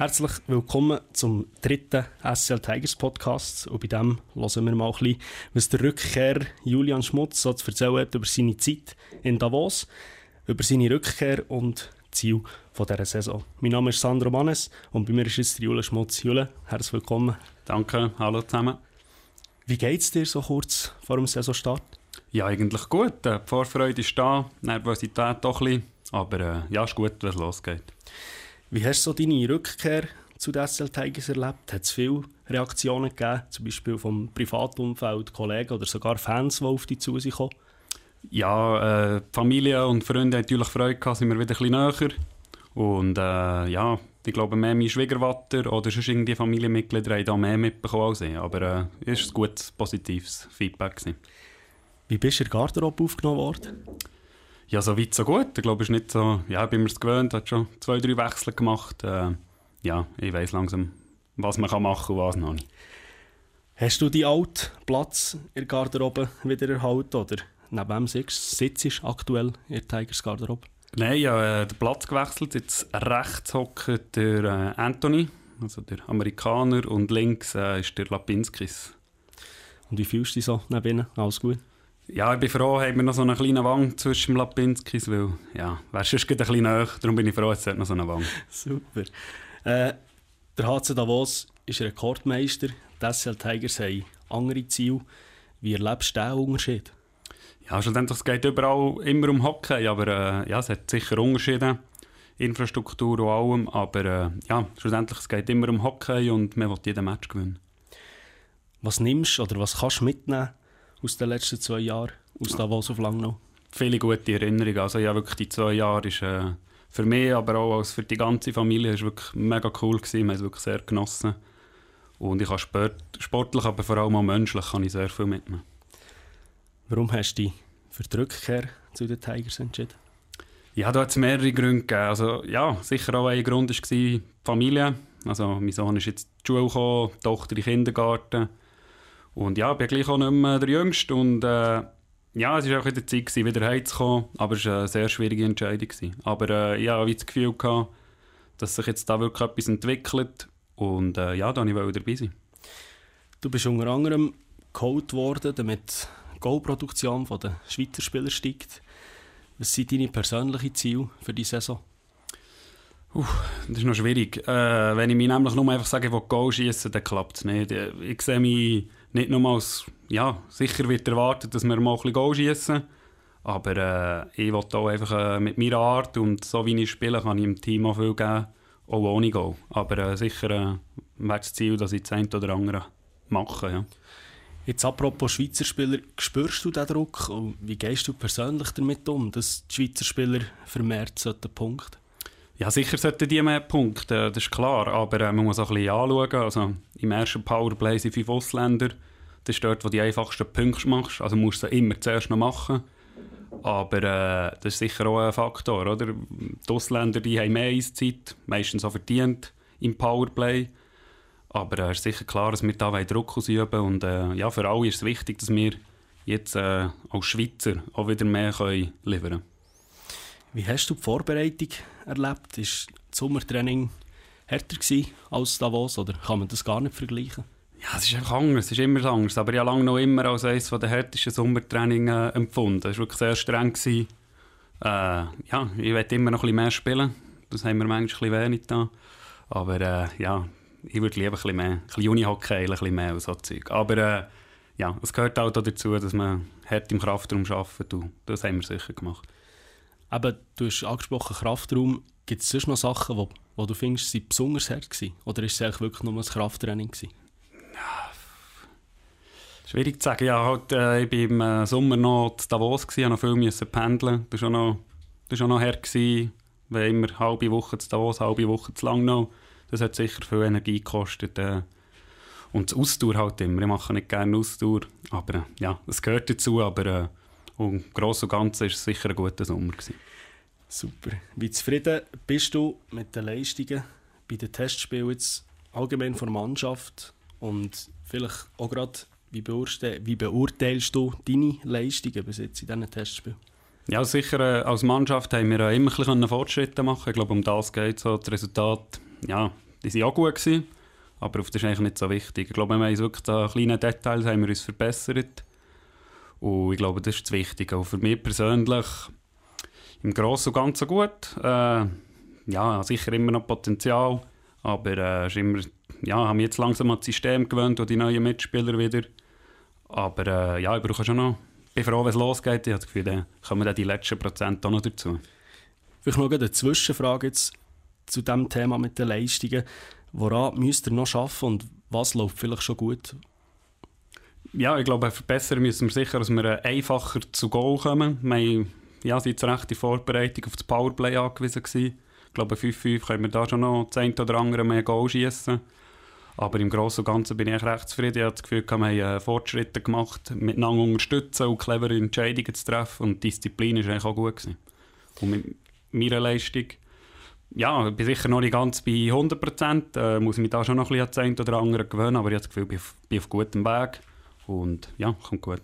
Herzlich willkommen zum dritten SCL Tigers Podcast. Und bei dem hören wir mal ein bisschen, was der Rückkehr Julian Schmutz so zu erzählen hat über seine Zeit in Davos, über seine Rückkehr und Ziel von dieser Saison. Mein Name ist Sandro Mannes und bei mir ist jetzt Julian Schmutz. Julian, herzlich willkommen. Danke, hallo zusammen. Wie geht es dir so kurz vor dem Saisonstart? Ja, eigentlich gut. Die Vorfreude ist da, Nervosität auch ein bisschen, aber äh, ja, ist gut, wenn es losgeht. Wie hast du so deine Rückkehr zu den SL Tigers erlebt? Hat es viele Reaktionen gegeben, zum Beispiel vom Privatumfeld, Kollegen oder sogar Fans, die auf dich zu sich kommen? Ja, äh, Familie und Freunde haben natürlich Freude gehabt, sind wir wieder ein bisschen näher. Und äh, ja, ich glaube, mehr mein Schwiegervater oder sonst irgendwie Familienmitglieder haben da mehr mitbekommen als ich. Aber äh, es war ein gutes, positives Feedback. Gewesen. Wie bist du in der Garderobe aufgenommen worden? Ja, so weit, so gut. Ich glaube, es ist nicht so, ja, bin mir es gewöhnt, hat schon zwei, drei Wechsel gemacht. Äh, ja, ich weiß langsam, was man kann machen und was noch nicht. Hast du die alten Platz in der Garderobe wieder erhalten oder neben wem sitzt du aktuell in der Tigers Garderobe? Nein, ich habe äh, den Platz gewechselt. Jetzt rechts hockt der äh, Anthony, also der Amerikaner, und links äh, ist der Lapinskis. Und wie fühlst du dich so neben ihnen? Alles gut? Ja, ich bin froh, haben wir noch so einen kleinen Wang zwischen Lapinskis, weil, ja, wäre sonst ein bisschen näher. Darum bin ich froh, jetzt hat noch so einen Wang. Super. Äh, der HC Davos ist Rekordmeister. Die SL Tigers haben andere Ziele. Wie erlebst du diesen Unterschied? Ja, schlussendlich, es geht überall immer um Hockey, aber äh, ja, es hat sicher Unterschiede. Infrastruktur und allem, aber äh, ja, schlussendlich, es geht immer um Hockey und man will jeden Match gewinnen. Was nimmst oder was kannst du mitnehmen aus den letzten zwei Jahren, aus Davos auf Langnau? Viele gute Erinnerungen. Also ja, wirklich die zwei Jahre ist äh, für mich, aber auch als für die ganze Familie, ist wirklich mega cool gewesen. Wir haben es wirklich sehr genossen. Und ich kann sport, sportlich, aber vor allem auch menschlich, kann ich sehr viel mitnehmen. Warum hast du dich für die Rückkehr zu den Tigers entschieden? Ja, da hat es mehrere Gründe gegeben. Also, ja, sicher auch ein Grund war die Familie. Also, mein Sohn ist jetzt die Schule gekommen, die Tochter in den Kindergarten. Und ja, ich bin gleich auch nicht mehr der Jüngste. Und äh, ja, es war auch in der Zeit, gewesen, wieder heimzukommen. Aber es war eine sehr schwierige Entscheidung. Gewesen. Aber äh, ich hatte das Gefühl, gehabt, dass sich jetzt da wirklich etwas entwickelt. Und äh, ja, da wollte ich dabei sein. Du bist unter anderem geholt worden, damit die Goalproduktion der Schweizer Spieler steigt. Was sind deine persönlichen Ziele für die Saison? Uh, das ist noch schwierig. Äh, wenn ich mich nämlich nur einfach sage, ich will Goal schießen, dann klappt es nicht. Ich sehe mich nicht nur als, ja, sicher wird erwartet, dass wir mal ein bisschen Goal schießen. Aber äh, ich will auch einfach äh, mit meiner Art und so wie ich spiele, kann ich dem Team auch viel geben, auch ohne Goal. Aber äh, sicher äh, wäre das Ziel, dass ich das eine oder andere mache. Ja. Jetzt apropos Schweizer Spieler, spürst du den Druck und wie gehst du persönlich damit um, dass die Schweizer Spieler vermehrt sollten punkten? Ja, sicher sollten die mehr punkten, das ist klar, aber äh, man muss auch ein bisschen anschauen. Also, Im ersten Powerplay sind fünf Ausländer, das ist dort, wo du die einfachsten Punkte machst, also musst du sie immer zuerst noch machen. Aber äh, das ist sicher auch ein Faktor, oder? Die Ausländer die haben mehr Eiszeit, meistens auch verdient im Powerplay. Aber es äh, ist sicher klar, dass wir da Druck ausüben und äh, ja, für alle ist es wichtig, dass wir jetzt äh, als Schweizer auch wieder mehr können liefern können. Wie hast du die Vorbereitung erlebt? Ist das Sommertraining härter als Davos oder kann man das gar nicht vergleichen? Ja, es ist einfach anders, es ist immer anders. Aber ich habe lange noch immer als eines der härtesten Sommertraining äh, empfunden. Es war wirklich sehr streng. Gewesen. Äh, ja, ich werde immer noch ein bisschen mehr spielen. Das haben wir manchmal ein wenig da. Aber äh, ja, ich würde lieber ein bisschen mehr, ein bisschen Unihockey, ein bisschen mehr und so Zeug. Aber äh, ja, es gehört auch dazu, dass man hart im Kraftraum arbeitet und das haben wir sicher gemacht. Aber du hast angesprochen Kraftraum. Gibt es sonst noch Sachen, wo, wo du findest, sie besonders hart waren? Oder ist es wirklich nur ein Krafttraining gewesen? Schwierig zu sagen. Ja, halt, äh, ich war im äh, Sommer noch in Davos, gewesen, noch viel müssen pendeln. Das war auch noch, das war noch hart. Gewesen. Wir immer halbe Woche zu Davos, halbe Woche zu Langnau. Das hat sicher viel Energie gekostet. Äh, und das Ausdauer halt immer. Ich mache nicht gerne Ausdauer, aber äh, ja, es gehört dazu. Aber äh, im Großen und Ganzen war es sicher ein guter Sommer. Gewesen. Super. Wie zufrieden bist du mit den Leistungen bei den Testspielen jetzt allgemein von der Mannschaft und vielleicht auch gerade, wie, beurte wie beurteilst du deine Leistungen bis jetzt in diesen Testspielen? Ja, sicher, äh, als Mannschaft haben wir immer ein Fortschritte machen Ich glaube, um das geht es. So, das Resultat ja, die waren auch gut. Gewesen, aber das ist eigentlich nicht so wichtig. Ich glaube, wir haben uns wirklich an kleinen Details haben wir uns verbessert. Und ich glaube, das ist das Wichtige. Auch für mich persönlich im Großen und Ganzen gut. Äh, ja, sicher immer noch Potenzial, aber äh, ist immer, ja, haben wir jetzt langsam an das System gewöhnt und die neuen Mitspieler wieder. Aber äh, ja, ich brauche schon noch. Ich bin froh, wenn es losgeht. Ich habe das Gefühl, dann kommen dann die letzten Prozent auch noch dazu. Vielleicht noch eine Zwischenfrage jetzt zu dem Thema mit den Leistungen. Woran müsst ihr noch arbeiten und was läuft vielleicht schon gut? Ja, ich glaube, verbessern müssen wir sicher, dass wir einfacher zu Goal kommen. Wir haben, ja, sind recht die Vorbereitung auf das Powerplay angewiesen gewesen. Ich glaube, 5-5 können wir da schon noch das eine oder andere mehr Goal schießen. Aber im Großen und Ganzen bin ich recht zufrieden. Ich habe das Gefühl, wir haben äh, Fortschritte gemacht, miteinander unterstützen und clevere Entscheidungen zu treffen. Und die Disziplin war eigentlich auch gut. Gewesen. Und mit meiner Leistung ja, ich bin sicher noch nicht ganz bei 100 Prozent. Äh, muss mich da schon noch ein bisschen an das oder andere gewöhnen, aber ich habe das Gefühl, ich bin auf, bin auf gutem Weg. Und ja, kommt gut.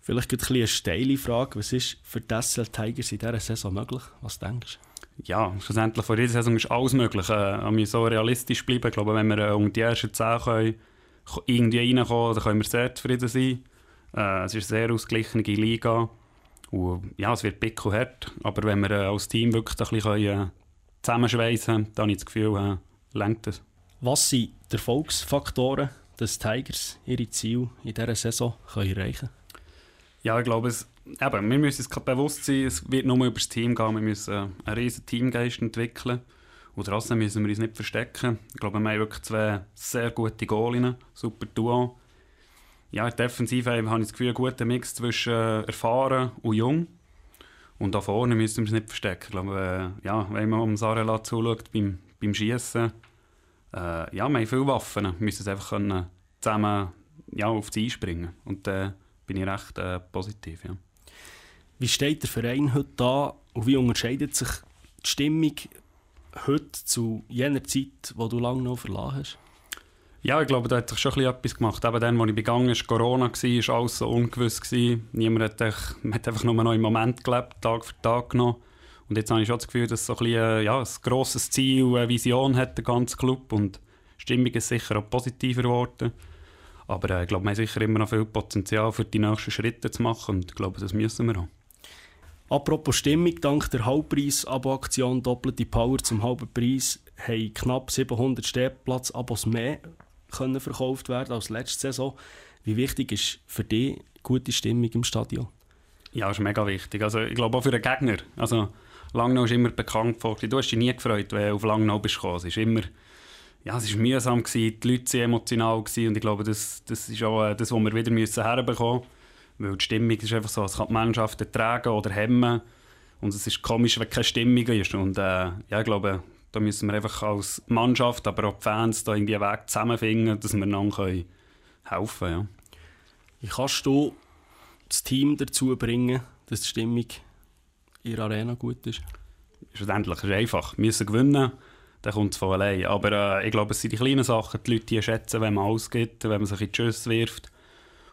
Vielleicht ein eine steile Frage. Was ist für die SL Tigers in dieser Saison möglich? Was denkst du? Ja, schlussendlich vor dieser Saison ist alles möglich. Äh, wir so realistisch bleiben. Ich glaube, wenn wir äh, um die ersten 10 können, irgendwie reinkommen, dann können wir sehr zufrieden sein. Äh, es ist eine sehr ausgeglichene Liga. Und ja, es wird pick und hart. Aber wenn wir äh, als Team wirklich ein bisschen können, äh, zusammenschweißen, dann habe ich das Gefühl, äh, lenkt es. Was sind die Erfolgsfaktoren, dass die Tigers ihre Ziele in dieser Saison können erreichen können? Ja, ich glaube, es, eben, wir müssen uns bewusst sein, es wird nur über das Team gehen. Wir müssen äh, einen riesen Teamgeist entwickeln. Und trotzdem müssen wir uns nicht verstecken. Ich glaube, wir haben wirklich zwei sehr gute Goalinnen, super Duo. Ja, in der Defensive habe ich das Gefühl, einen guten Mix zwischen äh, erfahren und jung. Und da vorne müssen wir uns nicht verstecken. Ich glaube, äh, ja, wenn man um Sarela zuschaut beim, beim Schießen, äh, ja, wir haben viele Waffen. Wir müssen es einfach können, zusammen ja, auf sie einspringen. Und da äh, bin ich recht äh, positiv. Ja. Wie steht der Verein heute da und wie unterscheidet sich die Stimmung heute zu jener Zeit, wo du lange noch verlassen hast? Ja, ich glaube, da hat sich schon etwas gemacht. Eben dann, als ich begangen war, Corona, war alles so ungewiss. Gewesen. Niemand hat, echt, man hat einfach nur noch im Moment gelebt, Tag für Tag genommen. Und jetzt habe ich schon das Gefühl, dass so ein, bisschen, äh, ja, ein grosses Ziel, eine Vision hat der ganze Club. Und die Stimmung ist sicher auch positiver geworden. Aber äh, ich glaube, wir haben sicher immer noch viel Potenzial für die nächsten Schritte zu machen. Und ich glaube, das müssen wir auch. Apropos Stimmung, dank der Halbpreis-Abo-Aktion «Doppelte Power» zum halben Preis haben knapp 700 Stehplatz-Abos mehr können verkauft werden als letzte Saison. Wie wichtig ist für dich gute Stimmung im Stadion? Ja, das ist mega wichtig. Also, ich glaube auch für den Gegner. Also, Langnau ist immer bekannt vor. Du hast dich nie gefreut, wenn du auf Langnau bist gekommen. Es ist immer, ja, es ist mühsam gewesen, die Leute waren emotional gewesen, und ich glaube, das, das ist auch äh, das, was wir wieder müssen herbekommen müssen. Weil die Stimmung ist einfach so, es kann die Mannschaft ertragen oder hemmen. Und es ist komisch, wenn keine Stimmung ist. Und äh, ja, ich glaube, da müssen wir einfach als Mannschaft, aber auch die Fans da irgendwie einen Weg zusammenfinden, dass wir dann helfen können. Ja. Wie kannst du das Team dazu bringen, dass die Stimmung in der Arena gut ist? Schlussendlich ist es einfach. Wir müssen gewinnen, dann kommt es von allein. Aber äh, ich glaube, es sind die kleinen Sachen, die Leute die schätzen, wenn man alles gibt, wenn man sich in die Schüsse wirft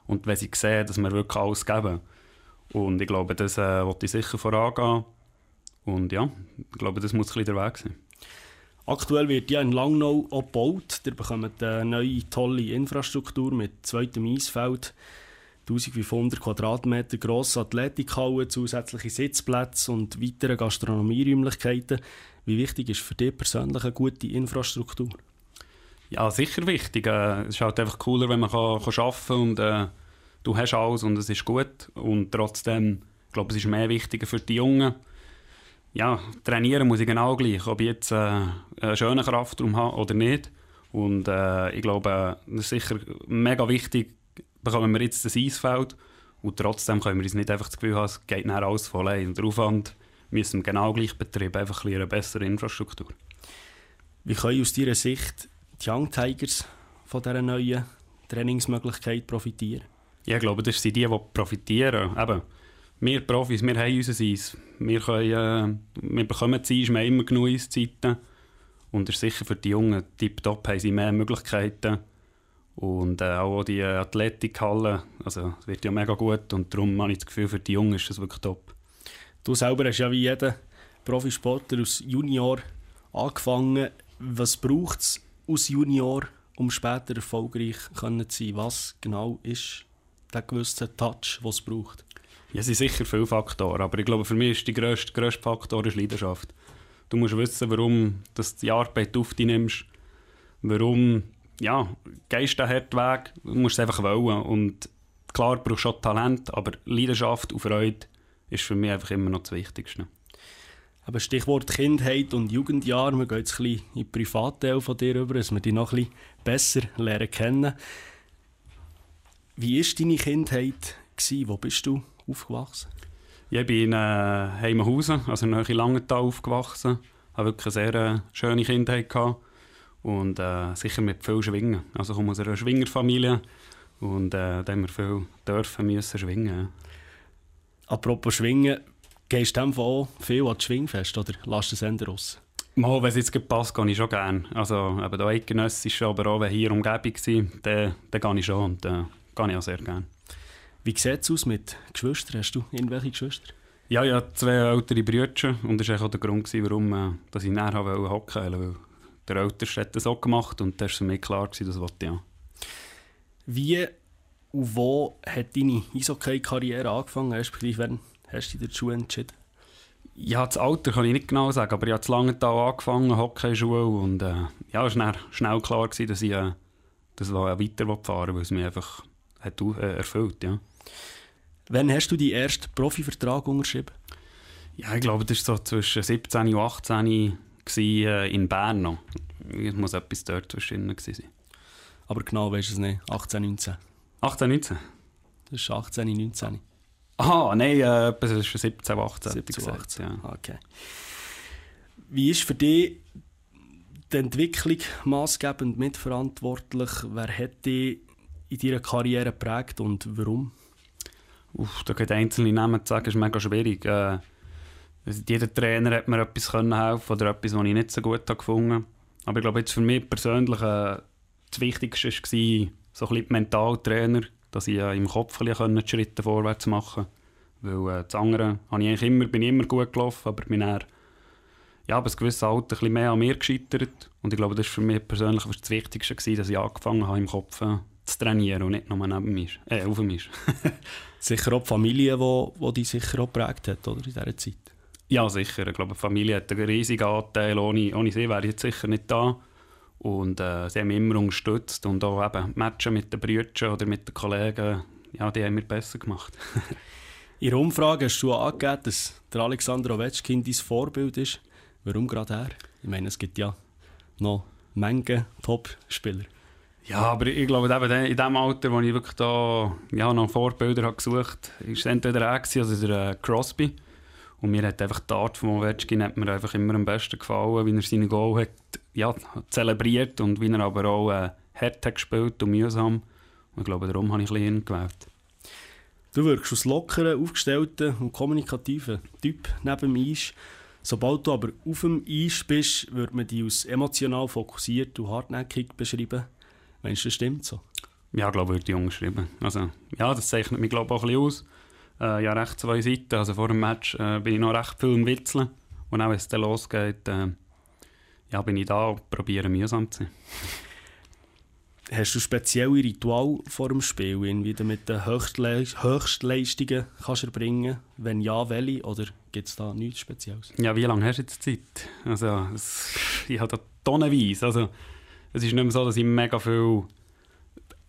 und wenn sie sehen, dass wir wirklich alles geben. Und ich glaube, das äh, wollte ich sicher vorangehen. Und ja, ich glaube, das muss ein bisschen der Weg sein. Aktuell wird ja in Langnau auch gebaut. Ihr bekommt eine neue, tolle Infrastruktur mit zweitem Eisfeld, 1500 Quadratmeter grosse Athletikhalle, zusätzliche Sitzplätze und weitere Gastronomieräumlichkeiten. Wie wichtig ist für dich persönlich eine gute Infrastruktur? Ja, sicher wichtig. Äh, es ist halt einfach cooler, wenn man kann, kann arbeiten kann und äh, du hast alles und es ist gut. Und trotzdem, ich glaube, es ist mehr wichtiger für die Jungen, ja, trainieren muss ich genau gleich, ob ich jetzt äh, einen schönen Kraftraum habe oder nicht. Und äh, ich glaube, das ist sicher mega wichtig, bekommen wir jetzt das Eisfeld und trotzdem können wir uns nicht einfach das Gefühl haben, es geht nachher alles voll ein. Und der Aufwand müssen wir genau gleich betreiben, einfach ein eine bessere Infrastruktur. Wie können aus deiner Sicht die Young Tigers von dieser neuen Trainingsmöglichkeit profitieren? Ja, ich glaube, das sind die, die profitieren. Eben, wir Profis, wir haben unser Eis. Wir, können, äh, wir bekommen das Eis, wir haben immer genug Eiszeiten. Und es ist sicher für die Jungen tiptop, haben sie mehr Möglichkeiten. Und äh, auch die Athletikhalle, also es wird ja mega gut und darum habe ich das Gefühl, für die Jungen ist das wirklich top. Du selber hast ja wie jeder Profisportler als Junior angefangen. Was braucht es als Junior, um später erfolgreich zu sein? Was genau ist der gewisse Touch, den es braucht? Ja, es sind sicher viele Faktoren, aber ich glaube, für mich ist der grösste, grösste Faktor ist Leidenschaft. Du musst wissen, warum du die Arbeit auf dich nimmst, warum ja, gehst den harten Weg, musst es einfach wollen. Und klar brauchst du schon Talent, aber Leidenschaft und Freude ist für mich einfach immer noch das Wichtigste. Aber Stichwort Kindheit und Jugendjahr, wir gehen jetzt ein bisschen in den Privatteil von dir über, dass wir dich noch ein bisschen besser lernen kennen. Wie war deine Kindheit? Gewesen? Wo bist du aufgewachsen? ich bin in äh, Heimhausen, also in Langenthal aufgewachsen. Ich hatte wirklich eine sehr äh, schöne Kindheit. Gehabt. Und äh, sicher mit viel Schwingen. Also ich komme aus einer Schwingerfamilie und äh, da haben wir viel dürfen müssen schwingen. Apropos Schwingen, gehst du auch viel an das Schwingfest oder lässt du es Ende raus? Mal, wenn es jetzt passt, gehe ich schon gerne. Also eben da eidgenössisch, aber auch wenn hier Umgebung war, dann, dann gehe ich schon und äh, gehe ich auch sehr gerne. Wie sieht es aus mit Geschwistern? Hast du irgendwelche Geschwister? Ja, ich habe zwei ältere Brüder und das war auch der Grund, warum äh, dass ich näher hocken wollte. Der Älteste hat das auch gemacht und das war mich klar, dass das wollte, ja. Wie und wo hat deine Eishockey-Karriere angefangen? Respektive, wann hast du dich dazu entschieden? Ja, das Alter kann ich nicht genau sagen, aber ich habe zu Langenthal angefangen, Hockeyschule und äh, ja, es war schnell klar, gewesen, dass ich äh, das weiter fahren weil es mich einfach hat, äh, erfüllt ja. Wann hast du deinen ersten Profivertrag unterschrieben? Ja, ich glaube, das war so zwischen 17 und 18 gewesen, äh, in Bern noch. Es muss etwas dort zwischen sein. Aber genau weißt du es nicht. 18, 19. 18, 19? Das ist 18, 19. Ah, nein, äh, das ist 17, 18. 17, 18, ja. Okay. Wie ist für dich die Entwicklung maßgebend mitverantwortlich? Wer hat dich in deiner Karriere geprägt und warum? Uff, da geht einzelne Namen zu sagen, ist mega schwierig. Äh, jeder Trainer hat mir etwas können helfen oder etwas, was ich nicht so gut habe gefunden Aber ich glaube, jetzt für mich persönlich äh, das Wichtigste war, so ein bisschen Mentaltrainer, dass ich äh, im Kopf bisschen Schritte vorwärts machen konnte. Weil äh, das andere habe ich immer, bin ich immer gut gelaufen, aber bin eher ja, aber ein gewisses Alter ein bisschen mehr an mir gescheitert. Und ich glaube, das war für mich persönlich das Wichtigste, gewesen, dass ich angefangen habe, im Kopf äh, zu trainieren und nicht nur neben mir, äh, auf mir. sicher auch die Familie, die, wo dich sicher auch geprägt hat, oder, in dieser Zeit? Ja, sicher. Ich glaube, die Familie hat einen riesigen Anteil. Ohne, ohne sie wäre ich jetzt sicher nicht da. Und äh, sie haben mich immer unterstützt. Und auch eben Matchen mit den Brüdern oder mit den Kollegen, ja, die haben mir besser gemacht. in Ihrer Umfrage hast du angegeben, dass der Alexander Ovechkin dein Vorbild ist. Warum gerade er? Ich meine, es gibt ja noch Menge Top-Spieler. Ja, aber ich glaube, eben in dem Alter, wo ich wirklich da ja, noch Vorbilder habe gesucht habe, war es entweder er oder der äh, Crosby. Und mir hat einfach die Art von Ovechkin hat mir einfach immer am besten gefallen, wie er seine Goal hat, ja, zelebriert und wie er aber auch äh, hart hat gespielt und mühsam. Und ich glaube, darum habe ich ihn gewählt. Du wirkst als lockerer, aufgestellter und kommunikativer Typ neben dem Eis. Sobald du aber auf dem Eis bist, wird man dich als emotional fokussiert und hartnäckig beschreiben. Meinst du, das stimmt so? Ja, ich glaube, würde ich umgeschrieben. Also, ja, das zeichnet mich glaube auch ein bisschen aus. Äh, ja, recht zwei Seiten. Also vor dem Match äh, bin ich noch recht viel im Witzeln. Und auch wenn es dann losgeht, äh, ja, bin ich da und probiere mühsam zu sein. Hast du spezielle Ritual vor dem Spiel, wie du mit den Höchstle Höchstleistungen kannst erbringen Wenn ja, welche? Oder gibt es da nichts Spezielles? Ja, wie lange hast du jetzt Zeit? Also, es, ich habe da tonnenweise. Also, es ist nicht mehr so, dass ich mega viel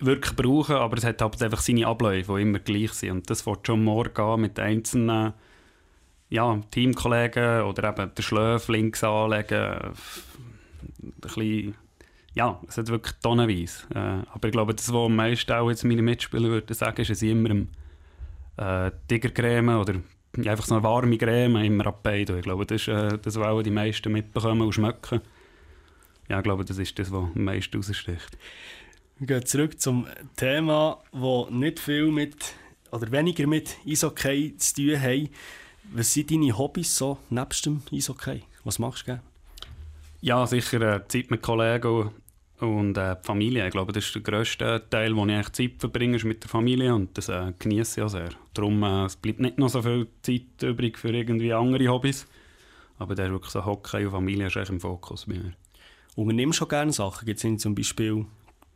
wirklich brauche, aber es hat halt einfach seine Abläufe, die immer gleich sind. Und das wird schon morgen mit einzelnen ja, Teamkollegen oder eben den Schläf links anlegen. Ein bisschen, ja, es hat wirklich tonnenweise. Äh, aber ich glaube, das, was am meisten auch jetzt meine Mitspieler würden sagen, ist, dass ich immer im äh, Tigercreme oder einfach so eine warme Creme immer abbeide. Ich glaube, das ist äh, das, was auch die meisten mitbekommen und schmecken ja, ich glaube, das ist das, was am meisten raussticht. Wir gehen zurück zum Thema, das nicht viel mit oder weniger mit Eishockey zu tun hat. Was sind deine Hobbys so nebst dem Eishockey? Was machst du gerne? Ja, sicher äh, Zeit mit Kollegen und äh, Familie. Ich glaube, das ist der grösste Teil, wo ich eigentlich Zeit verbringe, ist mit der Familie und das äh, genieße ich auch sehr. Darum äh, es bleibt nicht noch so viel Zeit übrig für irgendwie andere Hobbys. Aber der wirklich so Hockey und Familie ist eigentlich im Fokus bei mir. Unternimmst du schon gerne Sachen? Gibt es zum Beispiel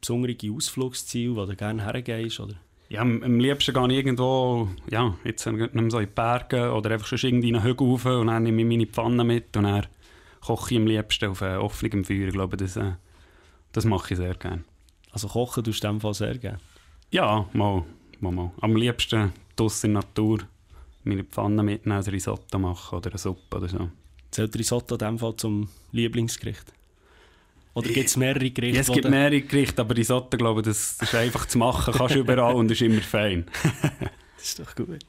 besondere Ausflugsziele, wo du gerne hergehst? Oder? Ja, am, am liebsten gehe ich irgendwo, ja, jetzt nicht mehr so in die Berge oder einfach schon irgendwie in einen Hügel rauf und dann nehme ich meine Pfanne mit und dann koche ich am liebsten auf äh, offenem Feuer. Ich glaube, das, äh, das mache ich sehr gerne. Also kochen tust du in dem Fall sehr gerne? Ja, mal, mal, mal. Am liebsten draussen in der Natur meine Pfanne mitnehmen, ein Risotto machen oder eine Suppe oder so. Zählt Risotto in dem Fall zum Lieblingsgericht? Oder gibt es mehrere Gerichte? Ja, es gibt mehrere Gerichte, aber Risotto, glaube ich, das, das ist einfach zu machen, kannst du überall und ist immer fein. das ist doch gut.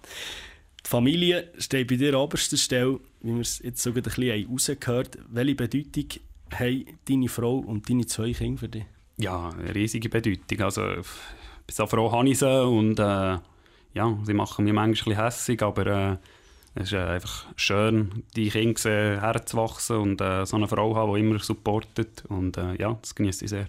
Die Familie steht bei dir an oberster Stelle, wie wir es jetzt sogar ein bisschen rausgehört haben. Welche Bedeutung haben deine Frau und deine zwei Kinder für dich? Ja, eine riesige Bedeutung. Also, ich bin so froh, habe ich sie und äh, ja, sie machen mich manchmal ein bisschen hässig, aber äh, es ist äh, einfach schön, die Kinder sehen, herzuwachsen und äh, so eine Frau haben, die immer supportet. Und äh, ja, das genieße ich sehr.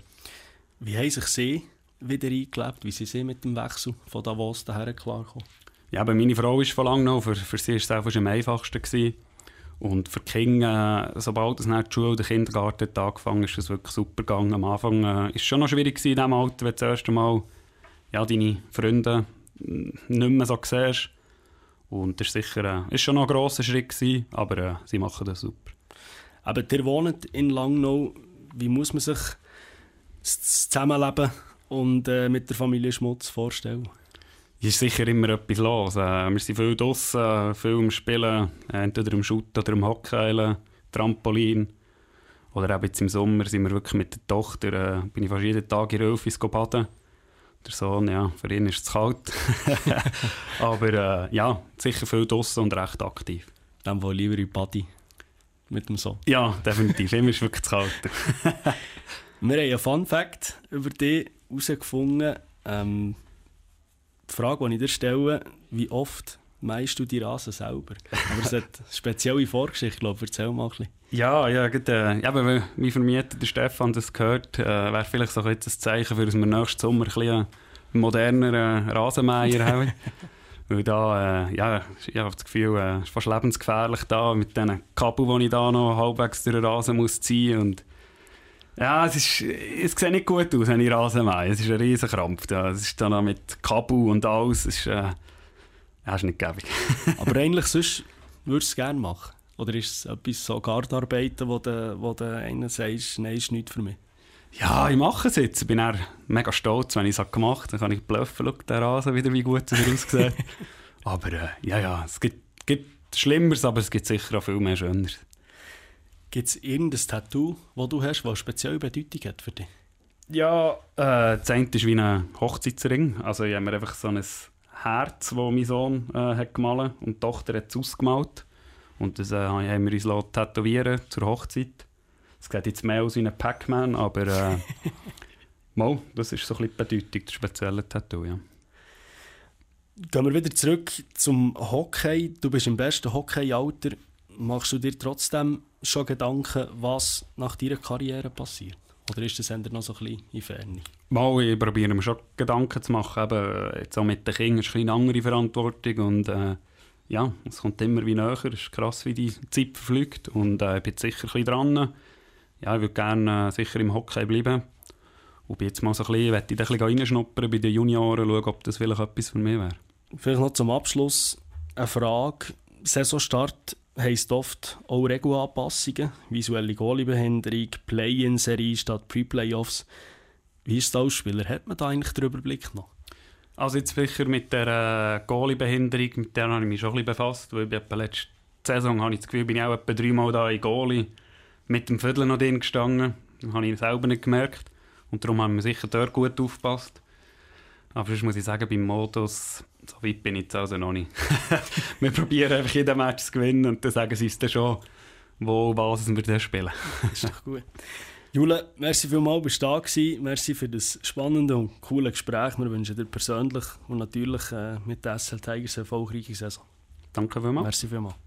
Wie haben sich Sie wieder eingelebt? Wie sind Sie mit dem Wechsel von Davos daher klargekommen? Ja, meine Frau ist von lange. Für, für sie war es einfach am einfachsten. Gewesen. Und für die Kinder, äh, sobald es nach der Schule, der Kindergarten hat angefangen ist es wirklich super gegangen. Am Anfang war äh, es schon noch schwierig in diesem Alter, wenn du das erste Mal ja, deine Freunde nicht mehr so siehst. Und das war sicher äh, ist schon noch ein grosser Schritt, gewesen, aber äh, sie machen das super. Aber ihr wohnt in Langnau. Wie muss man sich das Zusammenleben und äh, mit der Familie Schmutz vorstellen? Es ist sicher immer etwas los. Äh, wir sind viel draußen, viel am Spielen, entweder im Schutt oder im Hockeyen, Trampolin. Oder eben jetzt im Sommer sind wir wirklich mit der Tochter, äh, bin ich fast jeden Tag in Rölfis baden der Sohn, ja, für ihn ist es kalt. Aber äh, ja, sicher viel draußen und recht aktiv. Dann wohl lieber in Buddy mit dem Sohn. Ja, definitiv. Immer ist wirklich zu kalt. Wir haben einen Fun Fact über dich herausgefunden. Ähm, die Frage, die ich dir stelle, wie oft meist du die Rasen selber? Aber es hat eine spezielle Vorgeschichte, glaube ich. Erzähl mal ein bisschen. Ja, ja, gut, äh, aber wie Vermieter der Stefan das gehört, äh, wäre vielleicht so ein, Zeichen für, dass wir nächsten Sommer ein bisschen moderneren Rasenmäher haben. Weil da, äh, ja, ich habe das Gefühl, es äh, ist fast lebensgefährlich da mit diesen Kabel, die ich da noch halbwegs durch den Rasen muss ziehen muss. Ja, es, ist, es sieht nicht gut aus, wenn ich Rasen mähe. Es ist ein riesen Krampf. Ja. Es ist dann auch mit Kabel und alles. Es ist, äh, ja, ist nicht gäbig. Aber eigentlich sonst würdest du es gerne machen? Oder ist es etwas so Gardarbeiten, wo du, wo du einen sagst, nein, ist nichts für mich? Ja, ich mache es jetzt. Ich bin mega stolz, wenn ich es gemacht habe. Dann kann ich bluffen, schau den Rasen wieder, wie gut er aussieht. aber äh, ja, ja, es gibt, gibt Schlimmeres, aber es gibt sicher auch viel mehr Schöneres. Gibt es irgendein Tattoo, das du hast, das spezielle Bedeutung hat für dich? Ja, äh, das eine ist wie ein Hochzeitsring. Also ich habe mir einfach so ein Herz, das mein Sohn äh, hat gemalt und die Tochter hat es ausgemalt. Und das äh, haben wir uns tätowieren zur Hochzeit. Es sieht jetzt mehr aus wie ein Pac-Man, aber äh, mal, das ist so ein bisschen die Bedeutung, das spezielle Tattoo, ja. Gehen wir wieder zurück zum Hockey. Du bist im besten Hockeyalter. Machst du dir trotzdem schon Gedanken, was nach deiner Karriere passiert? Oder ist das noch so ein bisschen in Ferne? Mal, ich probiere mir schon Gedanken zu machen. Eben, jetzt auch mit den Kindern ist eine andere Verantwortung und äh, ja, es kommt immer wie näher. Es ist krass, wie die Zeit verfliegt. Und äh, ich bin sicher ein bisschen dran. Ja, ich würde gerne äh, sicher im Hockey bleiben. Und jetzt mal so ein bisschen, ich ein bisschen reinschnuppern bei den Junioren, schauen, ob das vielleicht etwas für mich wäre. Vielleicht noch zum Abschluss eine Frage. Saisonstart heisst oft auch Regelanpassungen, visuelle Goaliebehinderung, Play-in-Serie statt Pre-Playoffs. Wie ist das als Spieler? Hat man da eigentlich den Überblick noch? Also jetzt sicher mit der äh, Goalie-Behinderung, mit der habe ich mich schon ein bisschen befasst, weil ich letzte Saison habe ich das Gefühl, bin ich auch etwa dreimal da in Goalie mit dem Viertel noch drin gestanden. Das habe ich selber nicht gemerkt und darum haben wir sicher dort gut aufgepasst. Aber sonst muss ich sagen, beim Modus, so weit bin ich jetzt also noch nicht. wir probieren einfach jeden Match zu gewinnen und dann sagen sie es dann schon, wo was wir dann spielen. das ist doch gut. Jule, merci vielmals, bist du da gewesen. Merci für das spannende und coole Gespräch. Wir wünschen dir persönlich und natürlich äh, mit der SL Tigers eine erfolgreiche Saison. Danke vielmals. Merci vielmals.